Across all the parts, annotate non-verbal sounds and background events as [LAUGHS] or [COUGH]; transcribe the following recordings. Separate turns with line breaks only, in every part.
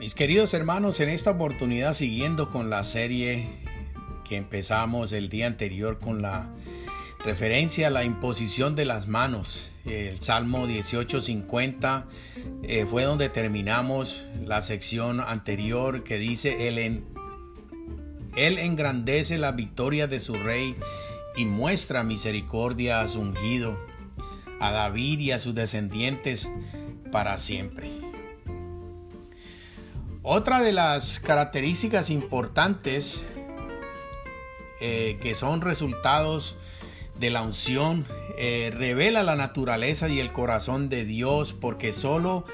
Mis queridos hermanos, en esta oportunidad siguiendo con la serie que empezamos el día anterior con la referencia a la imposición de las manos. El Salmo 1850 eh, fue donde terminamos la sección anterior que dice, él, en, él engrandece la victoria de su rey y muestra misericordia a su ungido, a David y a sus descendientes para siempre. Otra de las características importantes eh, que son resultados de la unción eh, revela la naturaleza y el corazón de Dios porque solo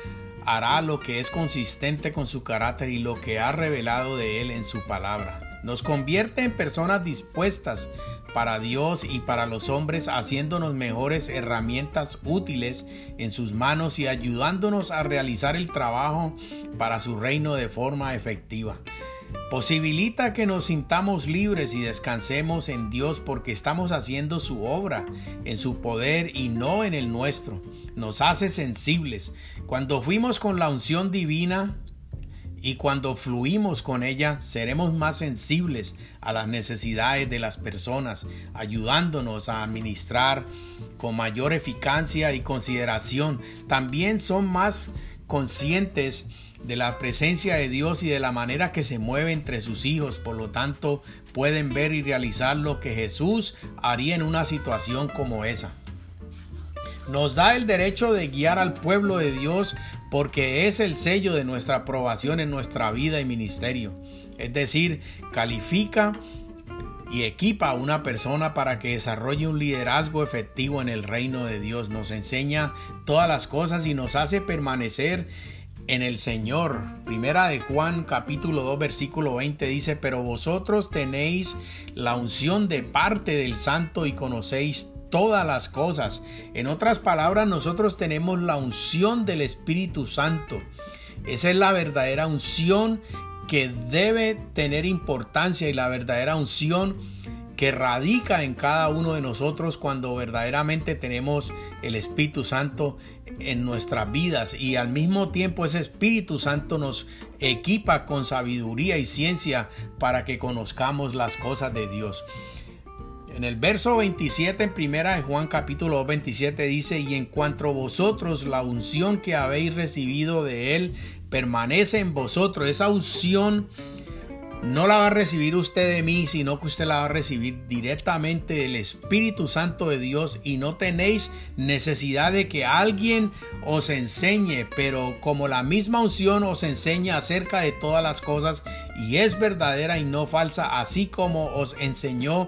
hará lo que es consistente con su carácter y lo que ha revelado de Él en su palabra. Nos convierte en personas dispuestas para Dios y para los hombres, haciéndonos mejores herramientas útiles en sus manos y ayudándonos a realizar el trabajo para su reino de forma efectiva. Posibilita que nos sintamos libres y descansemos en Dios porque estamos haciendo su obra en su poder y no en el nuestro. Nos hace sensibles. Cuando fuimos con la unción divina, y cuando fluimos con ella seremos más sensibles a las necesidades de las personas, ayudándonos a administrar con mayor eficacia y consideración. También son más conscientes de la presencia de Dios y de la manera que se mueve entre sus hijos, por lo tanto pueden ver y realizar lo que Jesús haría en una situación como esa. Nos da el derecho de guiar al pueblo de Dios porque es el sello de nuestra aprobación en nuestra vida y ministerio. Es decir, califica y equipa a una persona para que desarrolle un liderazgo efectivo en el reino de Dios. Nos enseña todas las cosas y nos hace permanecer en el Señor. Primera de Juan capítulo 2 versículo 20 dice, pero vosotros tenéis la unción de parte del Santo y conocéis todas las cosas. En otras palabras, nosotros tenemos la unción del Espíritu Santo. Esa es la verdadera unción que debe tener importancia y la verdadera unción que radica en cada uno de nosotros cuando verdaderamente tenemos el Espíritu Santo en nuestras vidas y al mismo tiempo ese Espíritu Santo nos equipa con sabiduría y ciencia para que conozcamos las cosas de Dios. En el verso 27 en primera de Juan capítulo 27 dice, y en cuanto vosotros la unción que habéis recibido de él permanece en vosotros, esa unción no la va a recibir usted de mí, sino que usted la va a recibir directamente del Espíritu Santo de Dios y no tenéis necesidad de que alguien os enseñe, pero como la misma unción os enseña acerca de todas las cosas y es verdadera y no falsa, así como os enseñó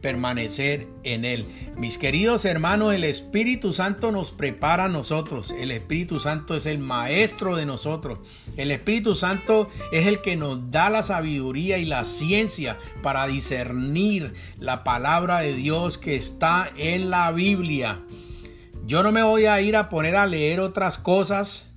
permanecer en Él. Mis queridos hermanos, el Espíritu Santo nos prepara a nosotros. El Espíritu Santo es el maestro de nosotros. El Espíritu Santo es el que nos da la sabiduría y la ciencia para discernir la palabra de Dios que está en la Biblia. Yo no me voy a ir a poner a leer otras cosas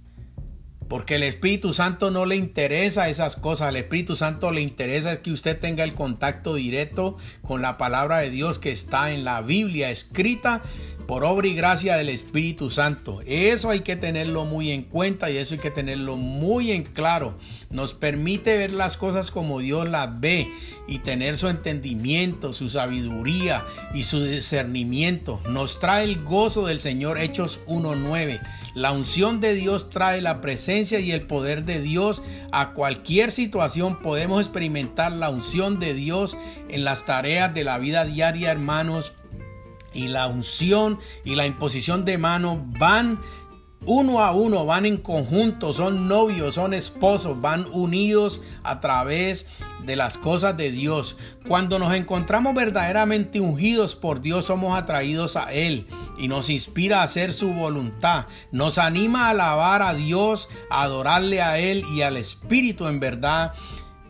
porque el Espíritu Santo no le interesa esas cosas. Al Espíritu Santo le interesa es que usted tenga el contacto directo con la palabra de Dios que está en la Biblia escrita por obra y gracia del Espíritu Santo. Eso hay que tenerlo muy en cuenta y eso hay que tenerlo muy en claro. Nos permite ver las cosas como Dios las ve y tener su entendimiento, su sabiduría y su discernimiento. Nos trae el gozo del Señor, Hechos 1.9. La unción de Dios trae la presencia y el poder de Dios a cualquier situación. Podemos experimentar la unción de Dios en las tareas de la vida diaria, hermanos y la unción y la imposición de mano van uno a uno, van en conjunto, son novios, son esposos, van unidos a través de las cosas de Dios. Cuando nos encontramos verdaderamente ungidos por Dios, somos atraídos a Él y nos inspira a hacer su voluntad. Nos anima a alabar a Dios, a adorarle a Él y al Espíritu en verdad.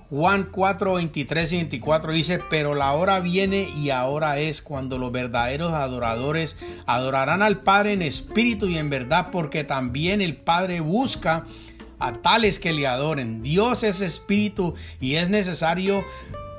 Juan 4, 23 y 24 dice, pero la hora viene y ahora es cuando los verdaderos adoradores adorarán al Padre en espíritu y en verdad, porque también el Padre busca a tales que le adoren. Dios es espíritu y es necesario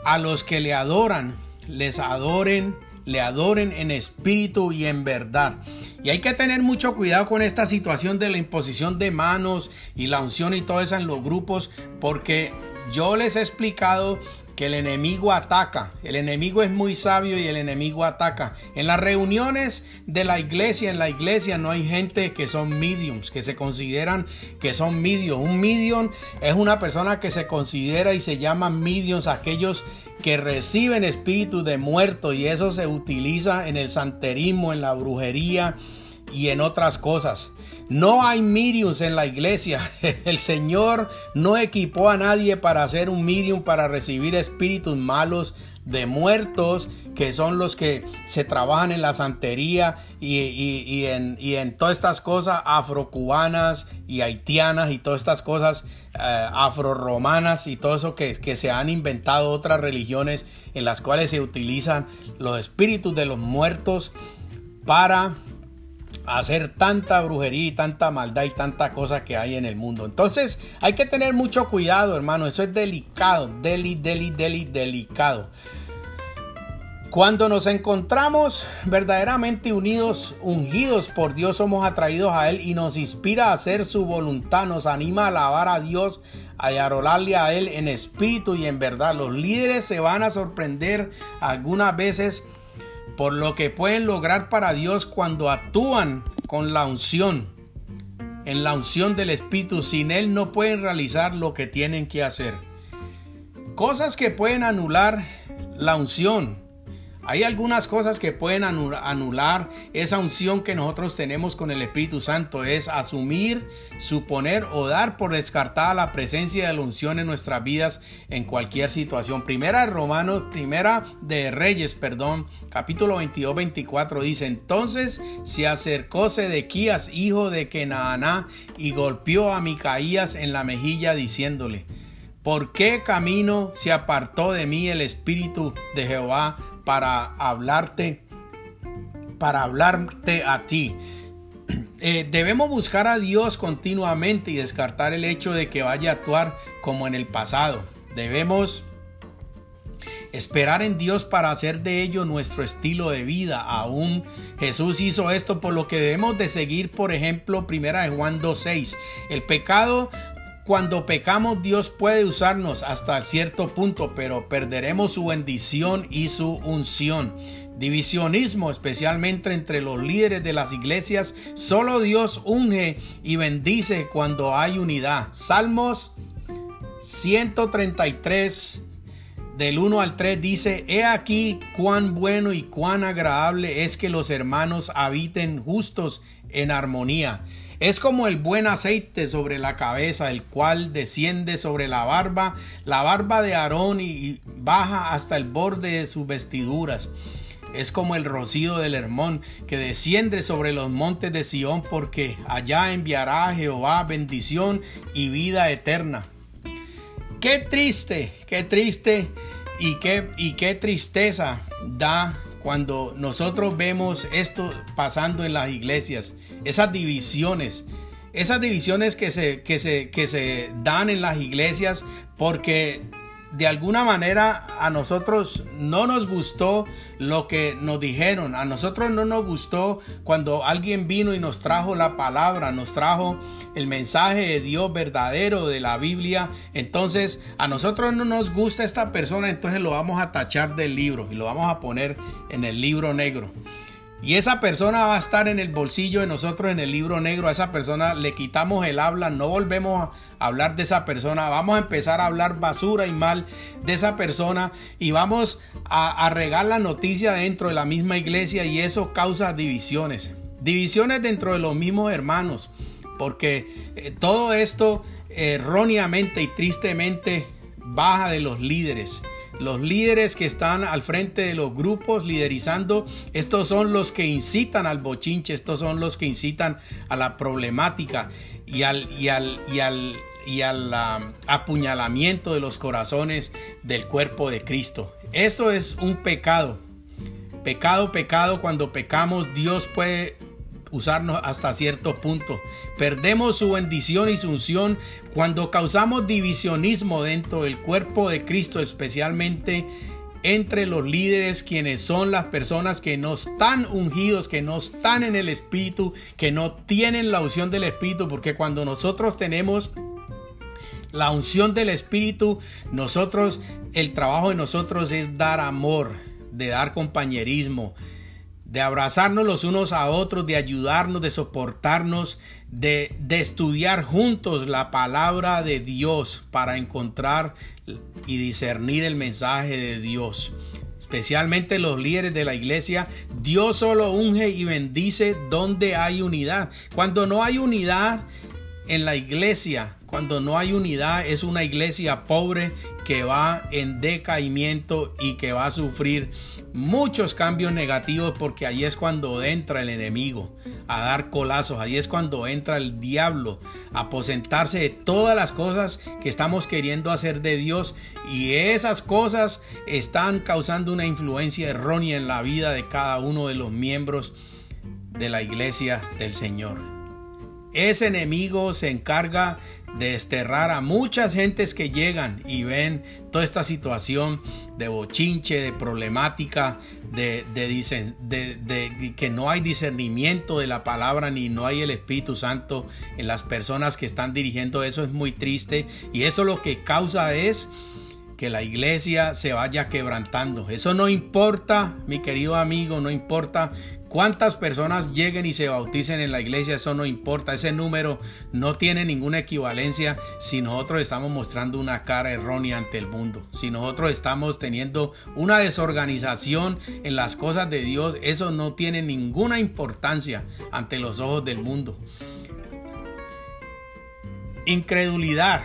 a los que le adoran, les adoren, le adoren en espíritu y en verdad. Y hay que tener mucho cuidado con esta situación de la imposición de manos y la unción y todo eso en los grupos, porque yo les he explicado que el enemigo ataca. El enemigo es muy sabio y el enemigo ataca. En las reuniones de la iglesia, en la iglesia no hay gente que son mediums, que se consideran que son mediums. Un medium es una persona que se considera y se llama mediums aquellos que reciben espíritu de muerto y eso se utiliza en el santerismo, en la brujería y en otras cosas. No hay mediums en la iglesia. [LAUGHS] El Señor no equipó a nadie para hacer un medium para recibir espíritus malos de muertos, que son los que se trabajan en la santería y, en, todas estas cosas afrocubanas y haitianas y todas estas cosas eh, afroromanas y todo eso que se han inventado otras religiones en las cuales se utilizan los espíritus de los muertos para hacer tanta brujería y tanta maldad y tanta cosa que hay en el mundo. Entonces hay que tener mucho cuidado, hermano. Eso es delicado, deli, deli, deli, delicado. Cuando nos encontramos verdaderamente unidos, ungidos por Dios, somos atraídos a Él y nos inspira a hacer su voluntad, nos anima a alabar a Dios, a arolarle a Él en espíritu y en verdad. Los líderes se van a sorprender algunas veces por lo que pueden lograr para Dios cuando actúan con la unción, en la unción del Espíritu. Sin Él no pueden realizar lo que tienen que hacer. Cosas que pueden anular la unción hay algunas cosas que pueden anular esa unción que nosotros tenemos con el Espíritu Santo. Es asumir, suponer o dar por descartada la presencia de la unción en nuestras vidas en cualquier situación. Primera de Romanos, primera de Reyes, perdón, capítulo 22, 24 dice, entonces se acercó Sedequías, hijo de Kenaaná, y golpeó a Micaías en la mejilla diciéndole, ¿por qué camino se apartó de mí el Espíritu de Jehová? Para hablarte, para hablarte a ti. Eh, debemos buscar a Dios continuamente y descartar el hecho de que vaya a actuar como en el pasado. Debemos esperar en Dios para hacer de ello nuestro estilo de vida. Aún Jesús hizo esto por lo que debemos de seguir, por ejemplo, primera Juan 2.6. El pecado cuando pecamos Dios puede usarnos hasta cierto punto, pero perderemos su bendición y su unción. Divisionismo, especialmente entre los líderes de las iglesias, solo Dios unge y bendice cuando hay unidad. Salmos 133 del 1 al 3 dice, He aquí cuán bueno y cuán agradable es que los hermanos habiten justos en armonía. Es como el buen aceite sobre la cabeza, el cual desciende sobre la barba, la barba de Aarón y baja hasta el borde de sus vestiduras. Es como el rocío del Hermón que desciende sobre los montes de Sión, porque allá enviará a Jehová bendición y vida eterna. Qué triste, qué triste y qué, y qué tristeza da cuando nosotros vemos esto pasando en las iglesias, esas divisiones, esas divisiones que se, que se, que se dan en las iglesias porque de alguna manera a nosotros no nos gustó lo que nos dijeron, a nosotros no nos gustó cuando alguien vino y nos trajo la palabra, nos trajo el mensaje de Dios verdadero de la Biblia, entonces a nosotros no nos gusta esta persona, entonces lo vamos a tachar del libro y lo vamos a poner en el libro negro. Y esa persona va a estar en el bolsillo de nosotros en el libro negro. A esa persona le quitamos el habla, no volvemos a hablar de esa persona. Vamos a empezar a hablar basura y mal de esa persona y vamos a, regar la noticia dentro de la misma iglesia y eso causa divisiones. Divisiones dentro de los mismos hermanos. porque eh, todo esto erróneamente y tristemente baja de los líderes. Los líderes que están al frente de los grupos liderizando, estos son los que incitan al bochinche, estos son los que incitan a la problemática y al, y al, y al, y al apuñalamiento de los corazones del cuerpo de Cristo. Eso es un pecado. Pecado, pecado, cuando pecamos Dios puede usarnos hasta cierto punto. Perdemos su bendición y su unción cuando causamos divisionismo dentro del cuerpo de Cristo, especialmente entre los líderes, quienes son las personas que no están ungidos, que no están en el Espíritu, que no tienen la unción del Espíritu, porque cuando nosotros tenemos la unción del Espíritu, nosotros, el trabajo de nosotros es dar amor, de dar compañerismo, de abrazarnos los unos a otros, de ayudarnos, de soportarnos, de, de, estudiar juntos la palabra de Dios para encontrar y discernir el mensaje de Dios. Especialmente los líderes de la iglesia, Dios solo unge y bendice donde hay unidad. Cuando no hay unidad en la iglesia, cuando no hay unidad, es una iglesia pobre que va en decaimiento y que va a sufrir muchos cambios negativos porque ahí es cuando entra el enemigo a dar colazos, ahí es cuando entra el diablo a aposentarse de todas las cosas que estamos queriendo hacer de Dios y esas cosas están causando una influencia errónea en la vida de cada uno de los miembros de la iglesia del Señor. Ese enemigo se encarga desterrar a muchas gentes que llegan y ven toda esta situación de bochinche, de problemática, de, de, que no hay discernimiento de la palabra ni no hay el Espíritu Santo en las personas que están dirigiendo eso es muy triste y eso lo que causa es que la iglesia se vaya quebrantando. Eso no importa, mi querido amigo, no importa Cuántas personas lleguen y se bauticen en la iglesia, eso no importa. Ese número no tiene ninguna equivalencia si nosotros estamos mostrando una cara errónea ante el mundo. Si nosotros estamos teniendo una desorganización en las cosas de Dios, eso no tiene ninguna importancia ante los ojos del mundo. Incredulidad.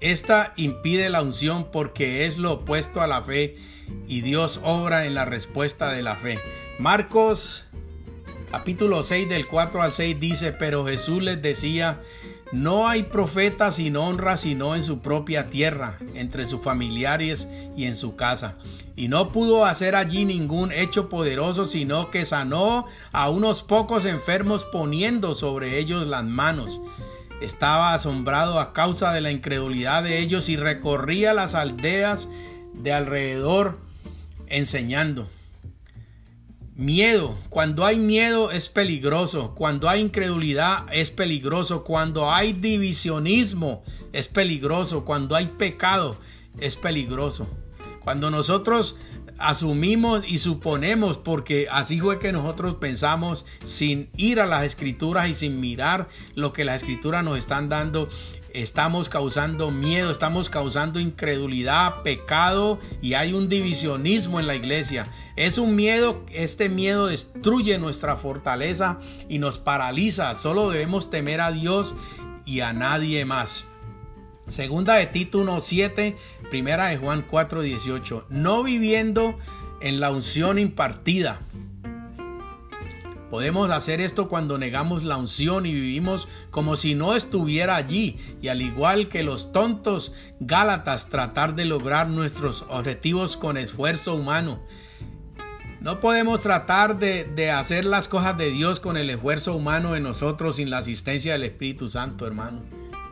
Esta impide la unción porque es lo opuesto a la fe y Dios obra en la respuesta de la fe. Marcos capítulo 6 del 4 al 6 dice, pero Jesús les decía, no hay profeta sin honra sino en su propia tierra, entre sus familiares y en su casa. Y no pudo hacer allí ningún hecho poderoso, sino que sanó a unos pocos enfermos poniendo sobre ellos las manos. Estaba asombrado a causa de la incredulidad de ellos y recorría las aldeas de alrededor enseñando. Miedo. Cuando hay miedo es peligroso. Cuando hay incredulidad es peligroso. Cuando hay divisionismo es peligroso. Cuando hay pecado es peligroso. Cuando nosotros asumimos y suponemos, porque así fue que nosotros pensamos sin ir a las escrituras y sin mirar lo que las escrituras nos están dando, estamos causando miedo, estamos causando incredulidad, pecado y hay un divisionismo en la iglesia. Es un miedo, este miedo destruye nuestra fortaleza y nos paraliza. Solo debemos temer a Dios y a nadie más. Segunda de Tito 1.7, primera de Juan 4.18. No viviendo en la unción impartida Podemos hacer esto cuando negamos la unción y vivimos como si no estuviera allí y al igual que los tontos Gálatas tratar de lograr nuestros objetivos con esfuerzo humano. No podemos tratar de, hacer las cosas de Dios con el esfuerzo humano en nosotros sin la asistencia del Espíritu Santo, hermano.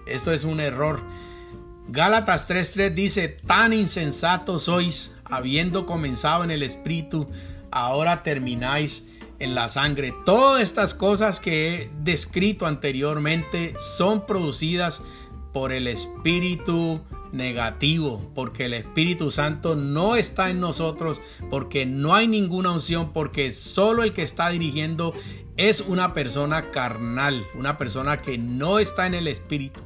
Esto es un error. Gálatas 3:3 dice, tan insensatos sois, habiendo comenzado en el Espíritu, ahora termináis en la sangre. Todas estas cosas que he descrito anteriormente son producidas por el espíritu negativo, porque el Espíritu Santo no está en nosotros, porque no hay ninguna unción, porque solo el que está dirigiendo es una persona carnal, una persona que no está en el Espíritu.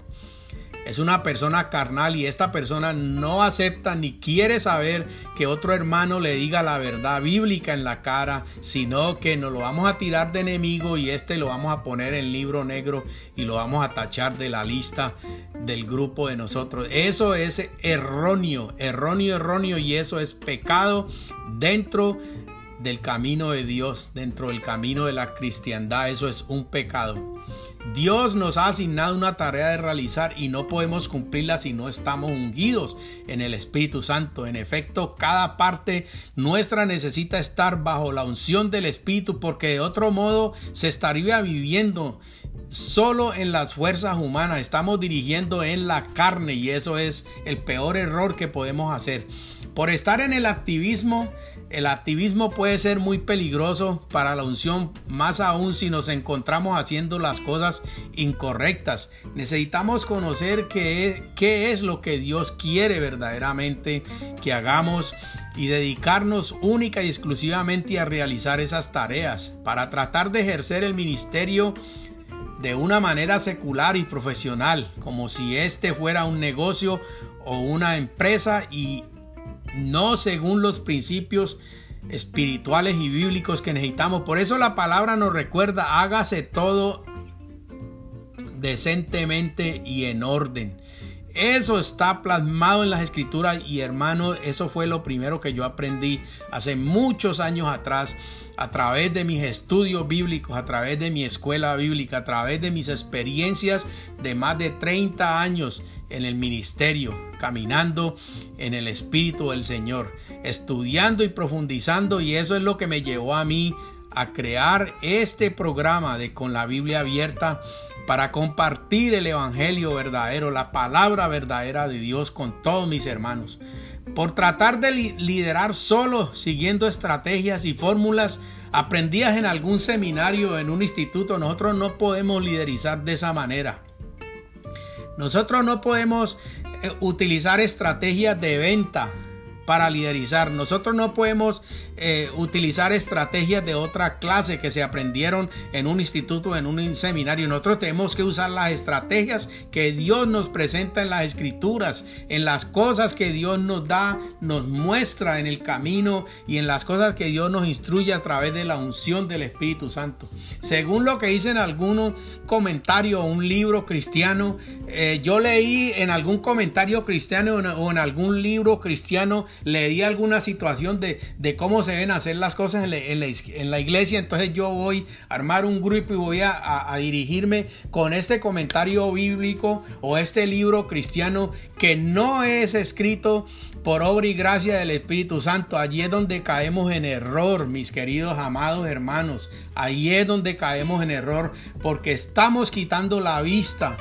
Es una persona carnal y esta persona no acepta ni quiere saber que otro hermano le diga la verdad bíblica en la cara, sino que nos lo vamos a tirar de enemigo y este lo vamos a poner en libro negro y lo vamos a tachar de la lista del grupo de nosotros. Eso es erróneo, erróneo, erróneo y eso es pecado dentro del camino de Dios, dentro del camino de la cristiandad. Eso es un pecado. Dios nos ha asignado una tarea de realizar y no podemos cumplirla si no estamos ungidos en el Espíritu Santo. En efecto, cada parte nuestra necesita estar bajo la unción del Espíritu porque de otro modo se estaría viviendo solo en las fuerzas humanas. Estamos dirigiendo en la carne y eso es el peor error que podemos hacer. Por estar en el activismo, el activismo puede ser muy peligroso para la unción, más aún si nos encontramos haciendo las cosas incorrectas. Necesitamos conocer qué, es lo que Dios quiere verdaderamente que hagamos y dedicarnos única y exclusivamente a realizar esas tareas para tratar de ejercer el ministerio de una manera secular y profesional, como si este fuera un negocio o una empresa y no según los principios espirituales y bíblicos que necesitamos. Por eso la palabra nos recuerda, hágase todo decentemente y en orden. Eso está plasmado en las escrituras y hermano, eso fue lo primero que yo aprendí hace muchos años atrás a través de mis estudios bíblicos, a través de mi escuela bíblica, a través de mis experiencias de más de 30 años en el ministerio, caminando en el Espíritu del Señor, estudiando y profundizando y eso es lo que me llevó a mí a crear este programa de con la Biblia abierta para compartir el Evangelio verdadero, la palabra verdadera de Dios con todos mis hermanos por tratar de liderar solo siguiendo estrategias y fórmulas aprendidas en algún seminario, en un instituto. Nosotros no podemos liderizar de esa manera. Nosotros no podemos eh, utilizar estrategias de venta para liderizar. Nosotros no podemos eh, utilizar estrategias de otra clase que se aprendieron en un instituto, en un seminario. Nosotros tenemos que usar las estrategias que Dios nos presenta en las escrituras, en las cosas que Dios nos da, nos muestra en el camino y en las cosas que Dios nos instruye a través de la unción del Espíritu Santo. Según lo que dicen algunos comentarios o un libro cristiano, eh, yo leí en algún comentario cristiano o en algún libro cristiano leí alguna situación de, cómo se deben hacer las cosas en la, iglesia, entonces yo voy a armar un grupo y voy a, dirigirme con este comentario bíblico o este libro cristiano que no es escrito por obra y gracia del Espíritu Santo. Allí es donde caemos en error, mis queridos amados hermanos. Allí es donde caemos en error porque estamos quitando la vista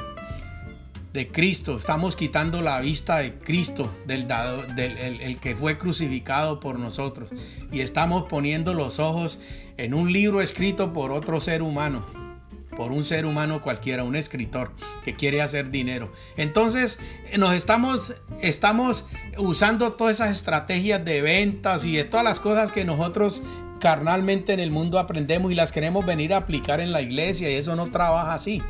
de Cristo, estamos quitando la vista de Cristo, del, del el, que fue crucificado por nosotros, y estamos poniendo los ojos en un libro escrito por otro ser humano, por un ser humano cualquiera, un escritor que quiere hacer dinero. Entonces, nos estamos, estamos usando todas esas estrategias de ventas y de todas las cosas que nosotros carnalmente en el mundo aprendemos y las queremos venir a aplicar en la iglesia y eso no trabaja así.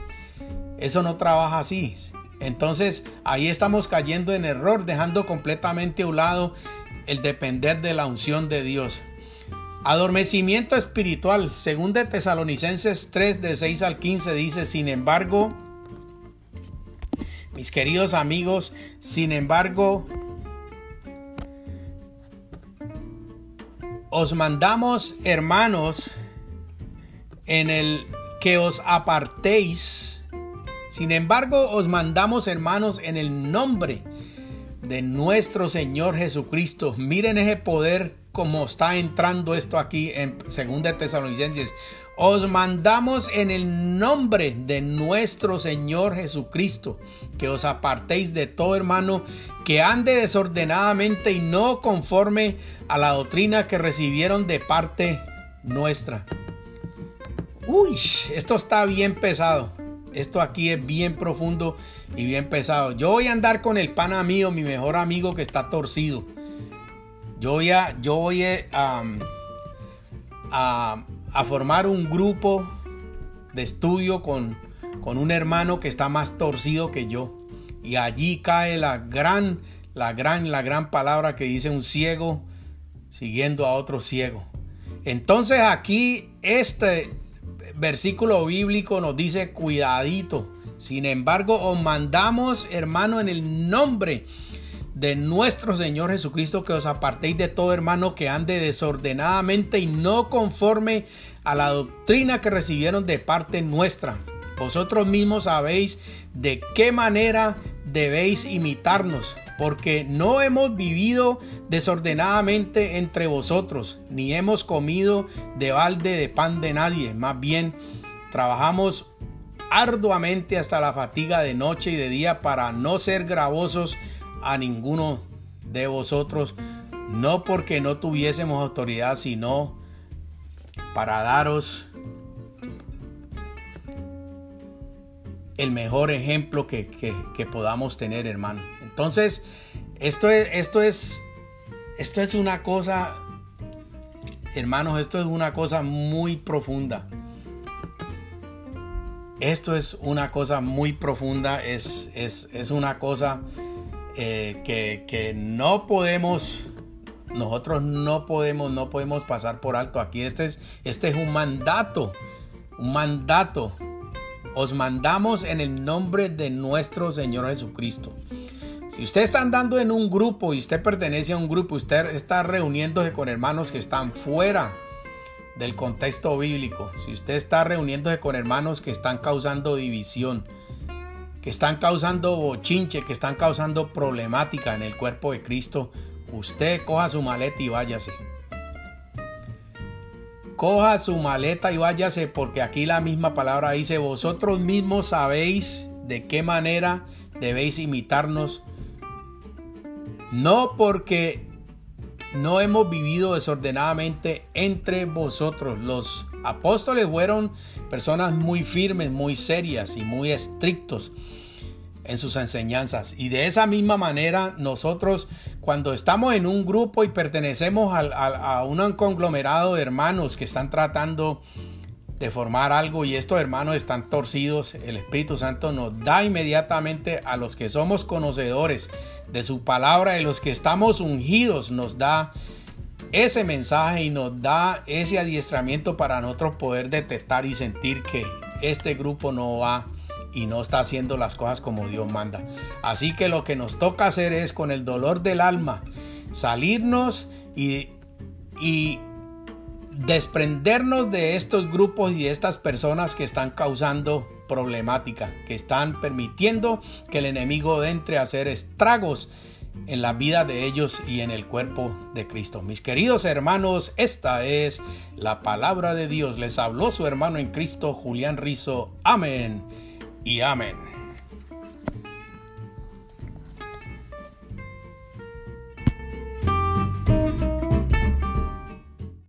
Eso no trabaja así. Entonces ahí estamos cayendo en error, dejando completamente a un lado el depender de la unción de Dios. Adormecimiento espiritual, según de Tesalonicenses 3 de 6 al 15 dice, sin embargo, mis queridos amigos, sin embargo, os mandamos, hermanos, en el que os apartéis sin embargo, os mandamos, hermanos, en el nombre de nuestro Señor Jesucristo. Miren ese poder como está entrando esto aquí en 2 Tesalonicenses. Os mandamos en el nombre de nuestro Señor Jesucristo que os apartéis de todo hermano que ande desordenadamente y no conforme a la doctrina que recibieron de parte nuestra. Uy, esto está bien pesado esto aquí es bien profundo y bien pesado. Yo voy a andar con el pana mío, mi mejor amigo que está torcido. Yo voy a, yo voy a, a, formar un grupo de estudio con, con un hermano que está más torcido que yo. Y allí cae la gran, la gran, la gran palabra que dice un ciego siguiendo a otro ciego. Entonces aquí este versículo bíblico nos dice cuidadito. Sin embargo, os mandamos, hermano, en el nombre de nuestro Señor Jesucristo, que os apartéis de todo hermano que ande desordenadamente y no conforme a la doctrina que recibieron de parte nuestra. Vosotros mismos sabéis de qué manera debéis imitarnos, porque no hemos vivido desordenadamente entre vosotros, ni hemos comido de balde de pan de nadie, más bien trabajamos arduamente hasta la fatiga de noche y de día para no ser gravosos a ninguno de vosotros, no porque no tuviésemos autoridad, sino para daros el mejor ejemplo que, podamos tener, hermano. Entonces, esto es, esto es, esto es una cosa, hermanos, esto es una cosa muy profunda. Esto es una cosa muy profunda, es, es una cosa eh, que, no podemos, nosotros no podemos, no podemos pasar por alto. Aquí este es, este es un mandato, un mandato. Os mandamos en el nombre de nuestro Señor Jesucristo. Si usted está andando en un grupo y usted pertenece a un grupo, usted está reuniéndose con hermanos que están fuera del contexto bíblico, si usted está reuniéndose con hermanos que están causando división, que están causando bochinche, que están causando problemática en el cuerpo de Cristo, usted coja su maleta y váyase. Coja su maleta y váyase porque aquí la misma palabra dice, vosotros mismos sabéis de qué manera debéis imitarnos. No porque no hemos vivido desordenadamente entre vosotros. Los apóstoles fueron personas muy firmes, muy serias y muy estrictos en sus enseñanzas. Y de esa misma manera, nosotros cuando estamos en un grupo y pertenecemos a, un conglomerado de hermanos que están tratando de formar algo y estos hermanos están torcidos, el Espíritu Santo nos da inmediatamente a los que somos conocedores de su palabra, de los que estamos ungidos, nos da ese mensaje y nos da ese adiestramiento para nosotros poder detectar y sentir que este grupo no va y no está haciendo las cosas como Dios manda. Así que lo que nos toca hacer es con el dolor del alma salirnos y, y desprendernos de estos grupos y de estas personas que están causando problemática, que están permitiendo que el enemigo entre a hacer estragos en la vida de ellos y en el cuerpo de Cristo. Mis queridos hermanos, esta es la palabra de Dios. Les habló su hermano en Cristo, Julián Rizo. Amén y amén.